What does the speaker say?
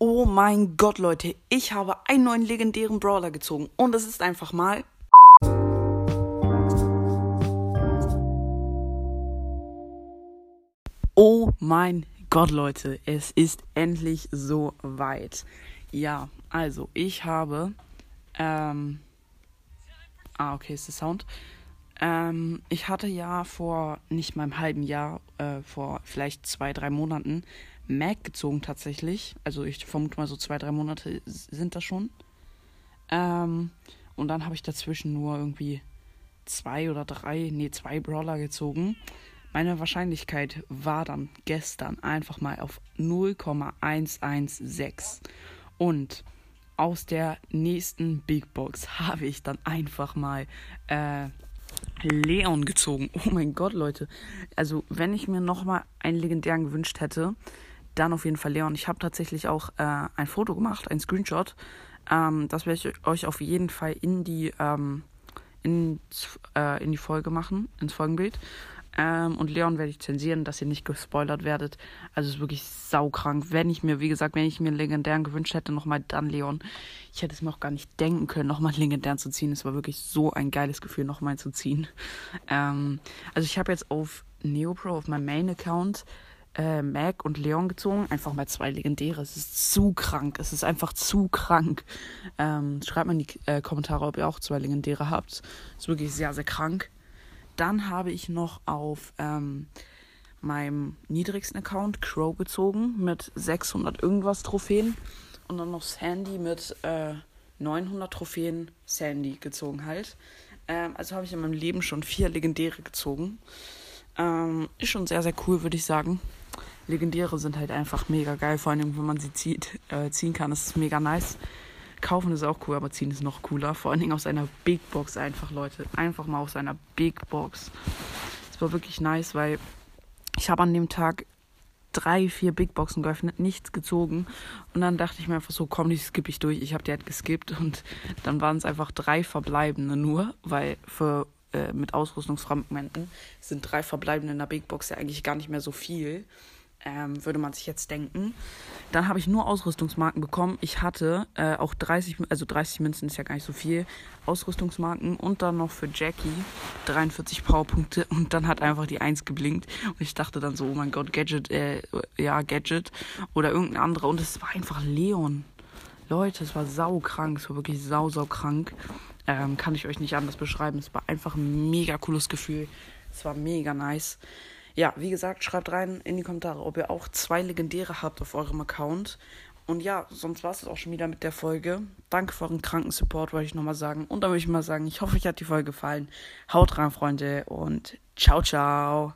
Oh mein Gott, Leute, ich habe einen neuen legendären Brawler gezogen und es ist einfach mal. Oh mein Gott, Leute, es ist endlich so weit. Ja, also ich habe. Ähm, ah, okay, ist der Sound. Ähm, ich hatte ja vor nicht mal einem halben Jahr, äh, vor vielleicht zwei, drei Monaten Mac gezogen tatsächlich. Also ich vermute mal so zwei, drei Monate sind das schon. Ähm, und dann habe ich dazwischen nur irgendwie zwei oder drei, nee, zwei Brawler gezogen. Meine Wahrscheinlichkeit war dann gestern einfach mal auf 0,116. Und aus der nächsten Big Box habe ich dann einfach mal äh, Leon gezogen. Oh mein Gott, Leute. Also, wenn ich mir nochmal einen legendären gewünscht hätte, dann auf jeden Fall Leon. Ich habe tatsächlich auch äh, ein Foto gemacht, ein Screenshot. Ähm, das werde ich euch auf jeden Fall in die, ähm, in, äh, in die Folge machen, ins Folgenbild. Ähm, und Leon werde ich zensieren, dass ihr nicht gespoilert werdet. Also es ist wirklich saukrank. Wenn ich mir, wie gesagt, wenn ich mir einen legendären gewünscht hätte, nochmal dann Leon. Ich hätte es mir auch gar nicht denken können, nochmal einen legendären zu ziehen. Es war wirklich so ein geiles Gefühl, nochmal zu ziehen. Ähm, also ich habe jetzt auf Neopro, auf meinem Main-Account, äh, Mac und Leon gezogen. Einfach mal zwei legendäre. Es ist zu krank. Es ist einfach zu krank. Ähm, schreibt mal in die äh, Kommentare, ob ihr auch zwei legendäre habt. Es ist wirklich sehr, sehr krank. Dann habe ich noch auf ähm, meinem niedrigsten Account Crow gezogen mit 600 irgendwas Trophäen. Und dann noch Sandy mit äh, 900 Trophäen Sandy gezogen halt. Ähm, also habe ich in meinem Leben schon vier legendäre gezogen. Ähm, ist schon sehr, sehr cool, würde ich sagen. Legendäre sind halt einfach mega geil, vor allem wenn man sie zieht, äh, ziehen kann. Das ist mega nice. Kaufen ist auch cool, aber ziehen ist noch cooler. Vor allen Dingen aus einer Big Box einfach, Leute. Einfach mal aus einer Big Box. Das war wirklich nice, weil ich habe an dem Tag drei, vier Big Boxen geöffnet, nichts gezogen. Und dann dachte ich mir einfach so, komm, die skippe ich durch. Ich habe die halt geskippt und dann waren es einfach drei verbleibende nur, weil für äh, mit Ausrüstungsfragmenten sind drei verbleibende in der Big Box ja eigentlich gar nicht mehr so viel ähm, würde man sich jetzt denken. Dann habe ich nur Ausrüstungsmarken bekommen. Ich hatte äh, auch 30, also 30 Münzen ist ja gar nicht so viel, Ausrüstungsmarken und dann noch für Jackie 43 Powerpunkte und dann hat einfach die 1 geblinkt und ich dachte dann so, oh mein Gott, Gadget, äh, ja, Gadget oder irgendein anderer und es war einfach Leon. Leute, es war saukrank, es war wirklich sau, sau krank. Ähm, kann ich euch nicht anders beschreiben. Es war einfach ein mega cooles Gefühl. Es war mega nice. Ja, wie gesagt, schreibt rein in die Kommentare, ob ihr auch zwei Legendäre habt auf eurem Account. Und ja, sonst war es auch schon wieder mit der Folge. Danke für euren kranken Support, wollte ich nochmal sagen. Und dann würde ich mal sagen, ich hoffe, euch hat die Folge gefallen. Haut rein, Freunde, und ciao, ciao.